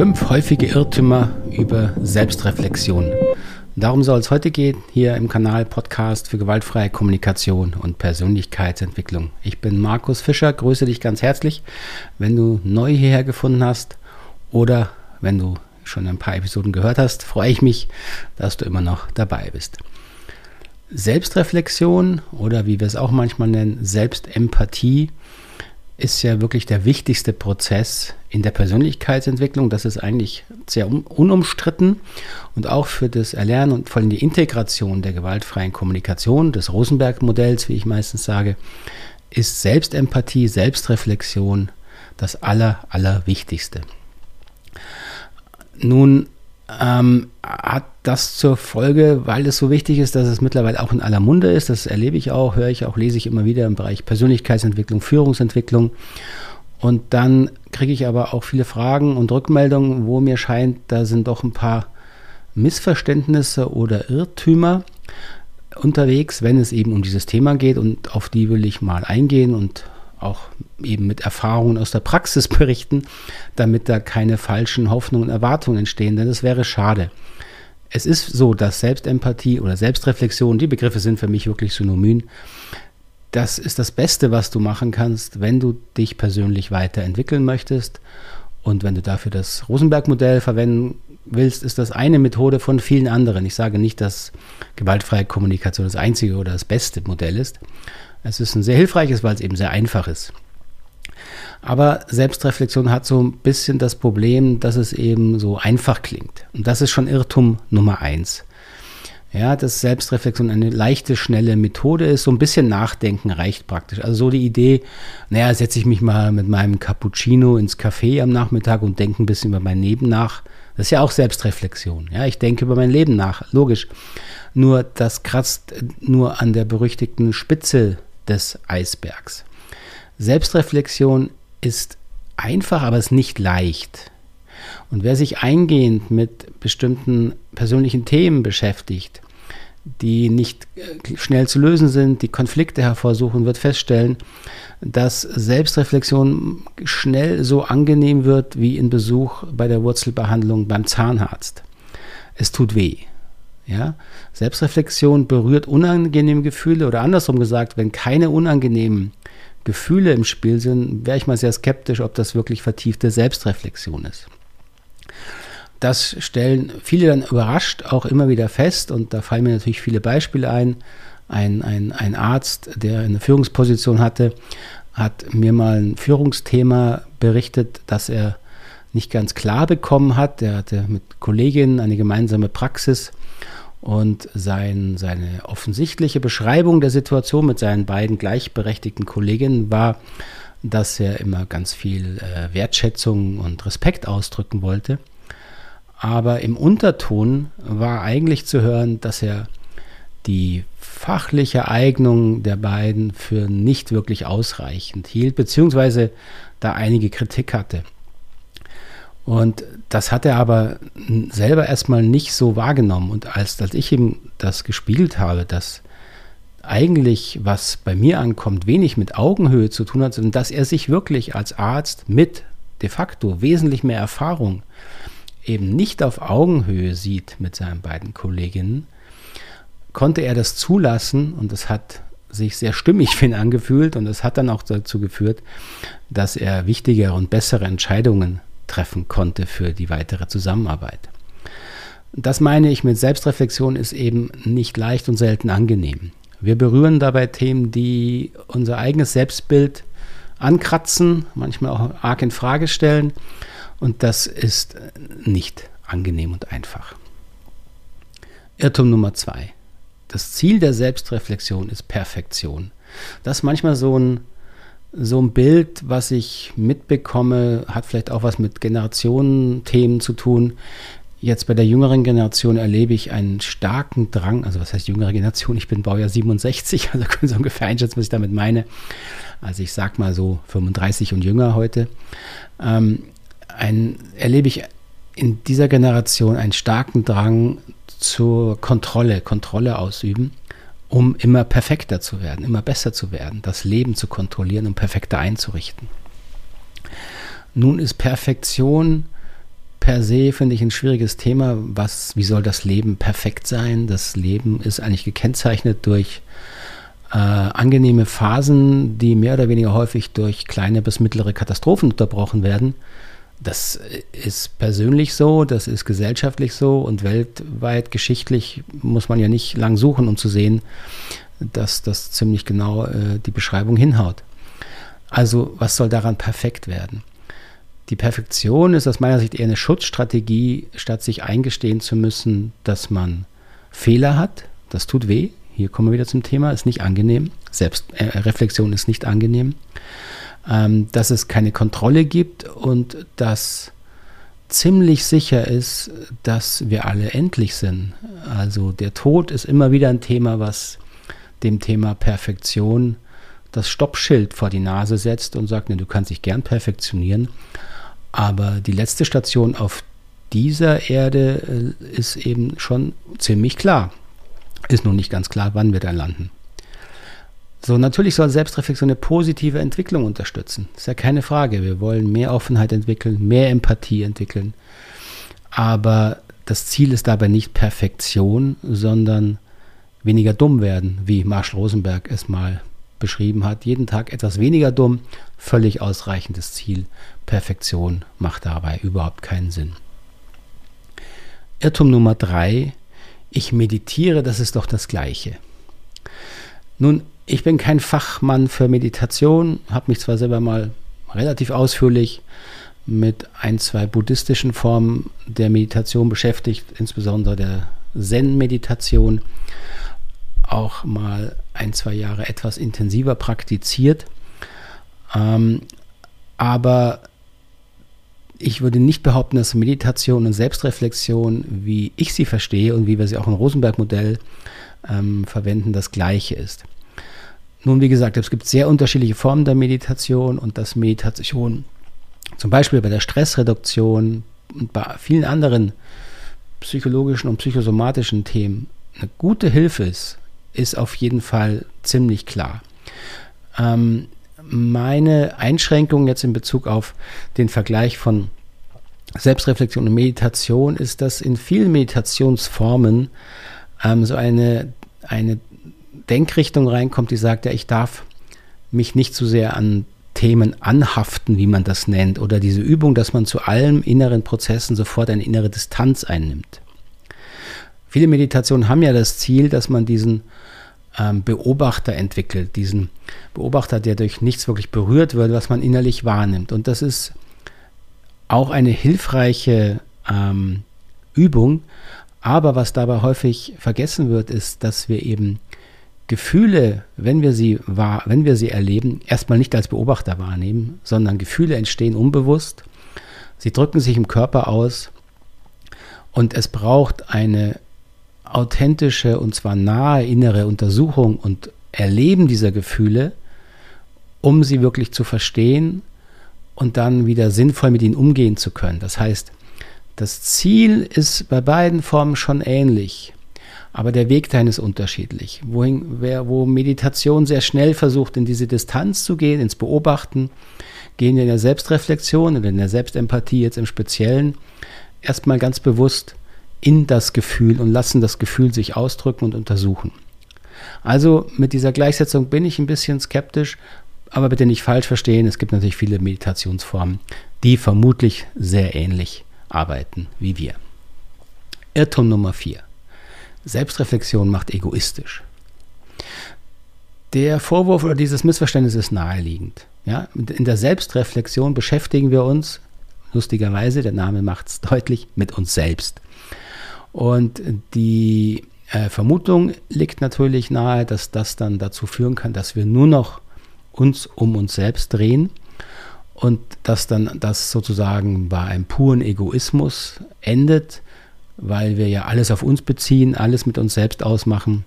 Fünf häufige Irrtümer über Selbstreflexion. Darum soll es heute gehen, hier im Kanal Podcast für gewaltfreie Kommunikation und Persönlichkeitsentwicklung. Ich bin Markus Fischer, grüße dich ganz herzlich. Wenn du neu hierher gefunden hast oder wenn du schon ein paar Episoden gehört hast, freue ich mich, dass du immer noch dabei bist. Selbstreflexion oder wie wir es auch manchmal nennen, Selbstempathie ist ja wirklich der wichtigste Prozess in der Persönlichkeitsentwicklung. Das ist eigentlich sehr unumstritten und auch für das Erlernen und vor allem die Integration der gewaltfreien Kommunikation, des Rosenberg-Modells, wie ich meistens sage, ist Selbstempathie, Selbstreflexion das Aller, Allerwichtigste. Nun ähm, hat das zur Folge, weil es so wichtig ist, dass es mittlerweile auch in aller Munde ist. Das erlebe ich auch, höre ich auch, lese ich immer wieder im Bereich Persönlichkeitsentwicklung, Führungsentwicklung. Und dann kriege ich aber auch viele Fragen und Rückmeldungen, wo mir scheint, da sind doch ein paar Missverständnisse oder Irrtümer unterwegs, wenn es eben um dieses Thema geht. Und auf die will ich mal eingehen und auch eben mit Erfahrungen aus der Praxis berichten, damit da keine falschen Hoffnungen und Erwartungen entstehen, denn das wäre schade. Es ist so, dass Selbstempathie oder Selbstreflexion, die Begriffe sind für mich wirklich synonym, das ist das Beste, was du machen kannst, wenn du dich persönlich weiterentwickeln möchtest. Und wenn du dafür das Rosenberg-Modell verwenden willst, ist das eine Methode von vielen anderen. Ich sage nicht, dass gewaltfreie Kommunikation das einzige oder das beste Modell ist. Es ist ein sehr hilfreiches, weil es eben sehr einfach ist. Aber Selbstreflexion hat so ein bisschen das Problem, dass es eben so einfach klingt. Und das ist schon Irrtum Nummer eins. Ja, dass Selbstreflexion eine leichte, schnelle Methode ist. So ein bisschen Nachdenken reicht praktisch. Also so die Idee, naja, setze ich mich mal mit meinem Cappuccino ins Café am Nachmittag und denke ein bisschen über mein Leben nach. Das ist ja auch Selbstreflexion. Ja, ich denke über mein Leben nach, logisch. Nur das kratzt nur an der berüchtigten Spitze des Eisbergs. Selbstreflexion ist einfach, aber es ist nicht leicht. Und wer sich eingehend mit bestimmten persönlichen Themen beschäftigt, die nicht äh, schnell zu lösen sind, die Konflikte hervorsuchen, wird feststellen, dass Selbstreflexion schnell so angenehm wird wie ein Besuch bei der Wurzelbehandlung beim Zahnarzt. Es tut weh. Ja? Selbstreflexion berührt unangenehme Gefühle oder andersrum gesagt, wenn keine unangenehmen Gefühle im Spiel sind, wäre ich mal sehr skeptisch, ob das wirklich vertiefte Selbstreflexion ist. Das stellen viele dann überrascht auch immer wieder fest und da fallen mir natürlich viele Beispiele ein. Ein, ein, ein Arzt, der eine Führungsposition hatte, hat mir mal ein Führungsthema berichtet, das er nicht ganz klar bekommen hat. Er hatte mit Kolleginnen eine gemeinsame Praxis und sein, seine offensichtliche Beschreibung der Situation mit seinen beiden gleichberechtigten Kolleginnen war, dass er immer ganz viel äh, Wertschätzung und Respekt ausdrücken wollte. Aber im Unterton war eigentlich zu hören, dass er die fachliche Eignung der beiden für nicht wirklich ausreichend hielt, beziehungsweise da einige Kritik hatte. Und das hat er aber selber erstmal nicht so wahrgenommen. Und als, als ich ihm das gespiegelt habe, dass eigentlich, was bei mir ankommt, wenig mit Augenhöhe zu tun hat, sondern dass er sich wirklich als Arzt mit de facto wesentlich mehr Erfahrung eben nicht auf Augenhöhe sieht mit seinen beiden Kolleginnen, konnte er das zulassen und das hat sich sehr stimmig für ihn angefühlt und das hat dann auch dazu geführt, dass er wichtigere und bessere Entscheidungen treffen konnte für die weitere Zusammenarbeit. Das meine ich mit Selbstreflexion ist eben nicht leicht und selten angenehm. Wir berühren dabei Themen, die unser eigenes Selbstbild ankratzen, manchmal auch arg in Frage stellen und das ist nicht angenehm und einfach. Irrtum Nummer zwei. Das Ziel der Selbstreflexion ist Perfektion. Das ist manchmal so ein so ein Bild, was ich mitbekomme, hat vielleicht auch was mit Generationenthemen zu tun. Jetzt bei der jüngeren Generation erlebe ich einen starken Drang, also was heißt jüngere Generation? Ich bin Baujahr 67, also können Sie ungefähr einschätzen, was ich damit meine. Also ich sag mal so 35 und jünger heute. Ähm, ein, erlebe ich in dieser Generation einen starken Drang zur Kontrolle, Kontrolle ausüben um immer perfekter zu werden, immer besser zu werden, das Leben zu kontrollieren und perfekter einzurichten. Nun ist Perfektion per se finde ich ein schwieriges Thema. Was, wie soll das Leben perfekt sein? Das Leben ist eigentlich gekennzeichnet durch äh, angenehme Phasen, die mehr oder weniger häufig durch kleine bis mittlere Katastrophen unterbrochen werden. Das ist persönlich so, das ist gesellschaftlich so und weltweit geschichtlich muss man ja nicht lang suchen, um zu sehen, dass das ziemlich genau äh, die Beschreibung hinhaut. Also was soll daran perfekt werden? Die Perfektion ist aus meiner Sicht eher eine Schutzstrategie, statt sich eingestehen zu müssen, dass man Fehler hat. Das tut weh. Hier kommen wir wieder zum Thema, ist nicht angenehm. Selbstreflexion äh, ist nicht angenehm. Ähm, dass es keine Kontrolle gibt und dass ziemlich sicher ist, dass wir alle endlich sind. Also der Tod ist immer wieder ein Thema, was dem Thema Perfektion das Stoppschild vor die Nase setzt und sagt, ne, du kannst dich gern perfektionieren, aber die letzte Station auf dieser Erde äh, ist eben schon ziemlich klar. Ist nun nicht ganz klar, wann wir da landen. So, natürlich soll Selbstreflexion eine positive Entwicklung unterstützen. Ist ja keine Frage. Wir wollen mehr Offenheit entwickeln, mehr Empathie entwickeln. Aber das Ziel ist dabei nicht Perfektion, sondern weniger dumm werden, wie Marshall Rosenberg es mal beschrieben hat. Jeden Tag etwas weniger dumm, völlig ausreichendes Ziel. Perfektion macht dabei überhaupt keinen Sinn. Irrtum Nummer drei, ich meditiere, das ist doch das Gleiche. Nun, ich bin kein Fachmann für Meditation, habe mich zwar selber mal relativ ausführlich mit ein, zwei buddhistischen Formen der Meditation beschäftigt, insbesondere der Zen-Meditation, auch mal ein, zwei Jahre etwas intensiver praktiziert. Ähm, aber ich würde nicht behaupten, dass Meditation und Selbstreflexion, wie ich sie verstehe und wie wir sie auch im Rosenberg-Modell ähm, verwenden, das gleiche ist. Nun, wie gesagt, es gibt sehr unterschiedliche Formen der Meditation und dass Meditation zum Beispiel bei der Stressreduktion und bei vielen anderen psychologischen und psychosomatischen Themen eine gute Hilfe ist, ist auf jeden Fall ziemlich klar. Ähm, meine Einschränkung jetzt in Bezug auf den Vergleich von Selbstreflexion und Meditation ist, dass in vielen Meditationsformen ähm, so eine, eine Denkrichtung reinkommt, die sagt, ja, ich darf mich nicht zu sehr an Themen anhaften, wie man das nennt, oder diese Übung, dass man zu allen inneren Prozessen sofort eine innere Distanz einnimmt. Viele Meditationen haben ja das Ziel, dass man diesen ähm, Beobachter entwickelt, diesen Beobachter, der durch nichts wirklich berührt wird, was man innerlich wahrnimmt. Und das ist auch eine hilfreiche ähm, Übung. Aber was dabei häufig vergessen wird, ist, dass wir eben Gefühle, wenn wir sie wahr, wenn wir sie erleben, erstmal nicht als Beobachter wahrnehmen, sondern Gefühle entstehen unbewusst. Sie drücken sich im Körper aus und es braucht eine authentische und zwar nahe innere Untersuchung und Erleben dieser Gefühle, um sie wirklich zu verstehen und dann wieder sinnvoll mit ihnen umgehen zu können. Das heißt, das Ziel ist bei beiden Formen schon ähnlich, aber der Weg dahin ist unterschiedlich. Wohin, wer, wo Meditation sehr schnell versucht, in diese Distanz zu gehen, ins Beobachten, gehen wir in der Selbstreflexion oder in der Selbstempathie jetzt im Speziellen erstmal ganz bewusst in das Gefühl und lassen das Gefühl sich ausdrücken und untersuchen. Also mit dieser Gleichsetzung bin ich ein bisschen skeptisch, aber bitte nicht falsch verstehen, es gibt natürlich viele Meditationsformen, die vermutlich sehr ähnlich arbeiten wie wir. Irrtum Nummer 4. Selbstreflexion macht egoistisch. Der Vorwurf oder dieses Missverständnis ist naheliegend. Ja, in der Selbstreflexion beschäftigen wir uns, lustigerweise, der Name macht es deutlich, mit uns selbst. Und die äh, Vermutung liegt natürlich nahe, dass das dann dazu führen kann, dass wir nur noch uns um uns selbst drehen und dass dann das sozusagen bei einem puren Egoismus endet, weil wir ja alles auf uns beziehen, alles mit uns selbst ausmachen.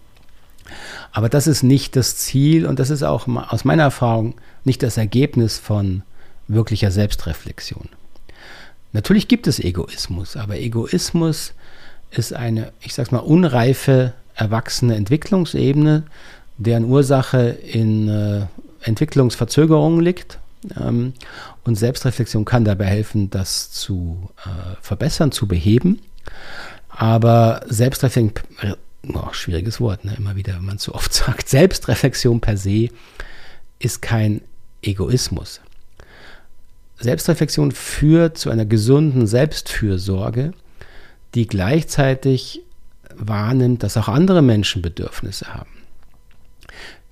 Aber das ist nicht das Ziel und das ist auch aus meiner Erfahrung nicht das Ergebnis von wirklicher Selbstreflexion. Natürlich gibt es Egoismus, aber Egoismus ist eine, ich sag's mal, unreife, erwachsene Entwicklungsebene, deren Ursache in äh, Entwicklungsverzögerungen liegt Ähm, und Selbstreflexion kann dabei helfen, das zu äh, verbessern, zu beheben. Aber Selbstreflexion, oh, schwieriges Wort, ne? immer wieder, wenn man es so oft sagt, Selbstreflexion per se ist kein Egoismus. Selbstreflexion führt zu einer gesunden Selbstfürsorge, die gleichzeitig wahrnimmt, dass auch andere Menschen Bedürfnisse haben.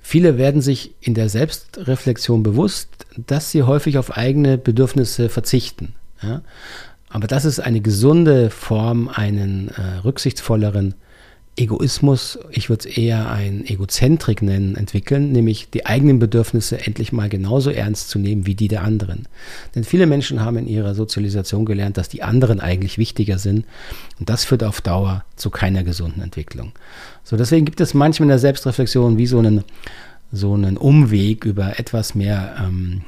Viele werden sich in der Selbstreflexion bewusst, dass sie häufig auf eigene Bedürfnisse verzichten. Ja? Aber das ist eine gesunde Form, einen äh, rücksichtsvolleren Egoismus, ich würde es eher ein Egozentrik nennen, entwickeln, nämlich die eigenen Bedürfnisse endlich mal genauso ernst zu nehmen wie die der anderen. Denn viele Menschen haben in ihrer Sozialisation gelernt, dass die anderen eigentlich wichtiger sind und das führt auf Dauer zu keiner gesunden Entwicklung. So, deswegen gibt es manchmal in der Selbstreflexion wie so einen, so einen Umweg über etwas mehr ähm,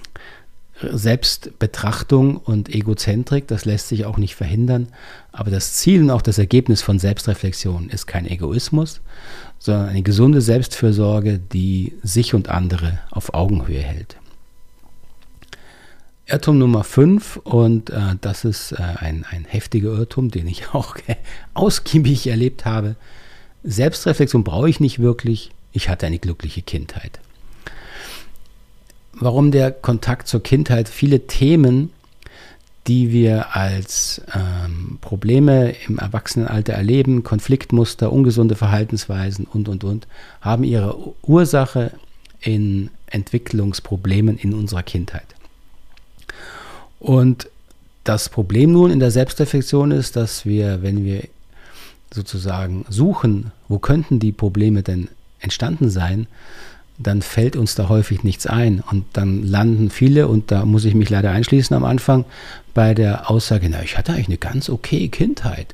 Selbstbetrachtung und Egozentrik, das lässt sich auch nicht verhindern. Aber das Ziel und auch das Ergebnis von Selbstreflexion ist kein Egoismus, sondern eine gesunde Selbstfürsorge, die sich und andere auf Augenhöhe hält. Irrtum Nummer 5, und äh, das ist äh, ein, ein heftiger Irrtum, den ich auch ausgiebig erlebt habe. Selbstreflexion brauche ich nicht wirklich, ich hatte eine glückliche Kindheit warum der Kontakt zur Kindheit viele Themen, die wir als ähm, Probleme im Erwachsenenalter erleben, Konfliktmuster, ungesunde Verhaltensweisen und, und, und, haben ihre Ursache in Entwicklungsproblemen in unserer Kindheit. Und das Problem nun in der Selbstreflexion ist, dass wir, wenn wir sozusagen suchen, wo könnten die Probleme denn entstanden sein, dann fällt uns da häufig nichts ein. Und dann landen viele, und da muss ich mich leider einschließen am Anfang, bei der Aussage, na, ich hatte eigentlich eine ganz okay Kindheit.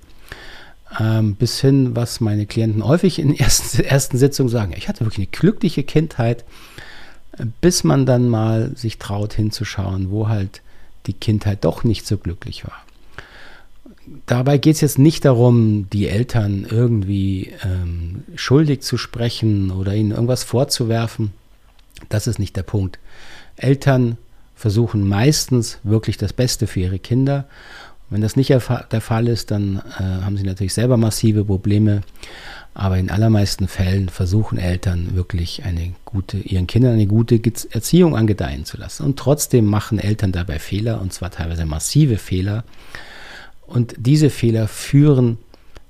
Ähm, bis hin, was meine Klienten häufig in ersten, ersten Sitzungen sagen, ich hatte wirklich eine glückliche Kindheit, bis man dann mal sich traut hinzuschauen, wo halt die Kindheit doch nicht so glücklich war dabei geht es jetzt nicht darum, die Eltern irgendwie ähm, schuldig zu sprechen oder ihnen irgendwas vorzuwerfen. Das ist nicht der Punkt. Eltern versuchen meistens wirklich das Beste für ihre Kinder. wenn das nicht der Fall ist, dann äh, haben sie natürlich selber massive Probleme. Aber in allermeisten Fällen versuchen Eltern wirklich eine gute, ihren Kindern eine gute Erziehung angedeihen zu lassen. Und trotzdem machen Eltern dabei Fehler, und zwar teilweise massive Fehler. Und diese Fehler führen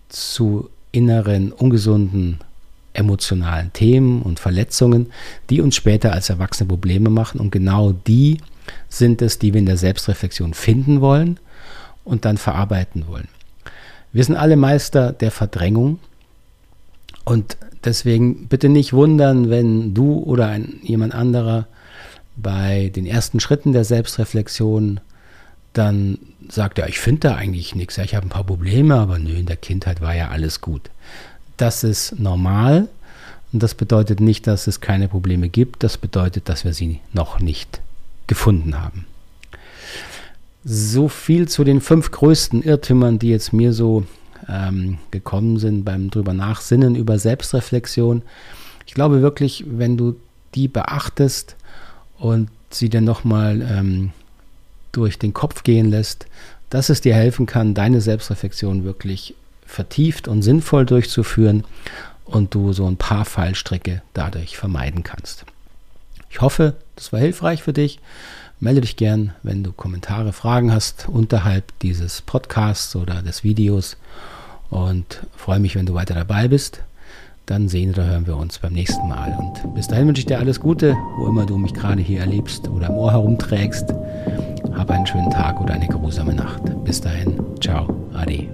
zu inneren, ungesunden, emotionalen Themen und Verletzungen, die uns später als Erwachsene Probleme machen. Und genau die sind es, die wir in der Selbstreflexion finden wollen und dann verarbeiten wollen. Wir sind alle Meister der Verdrängung und deswegen bitte nicht wundern, wenn du oder ein, jemand anderer bei den ersten Schritten der Selbstreflexion dann sagt er, ich finde da eigentlich nichts. Ich habe ein paar Probleme, aber nö, in der Kindheit war ja alles gut. Das ist normal und das bedeutet nicht, dass es keine Probleme gibt. Das bedeutet, dass wir sie noch nicht gefunden haben. So viel zu den fünf größten Irrtümern, die jetzt mir so ähm, gekommen sind beim drüber nachsinnen über Selbstreflexion. Ich glaube wirklich, wenn du die beachtest und sie dann nochmal ähm, durch den Kopf gehen lässt, dass es dir helfen kann, deine Selbstreflexion wirklich vertieft und sinnvoll durchzuführen und du so ein paar Fallstricke dadurch vermeiden kannst. Ich hoffe, das war hilfreich für dich. Melde dich gern, wenn du Kommentare, Fragen hast unterhalb dieses Podcasts oder des Videos und freue mich, wenn du weiter dabei bist. Dann sehen oder hören wir uns beim nächsten Mal. Und bis dahin wünsche ich dir alles Gute, wo immer du mich gerade hier erlebst oder im Ohr herumträgst. Hab einen schönen Tag oder eine geruhsame Nacht. Bis dahin, ciao, ade.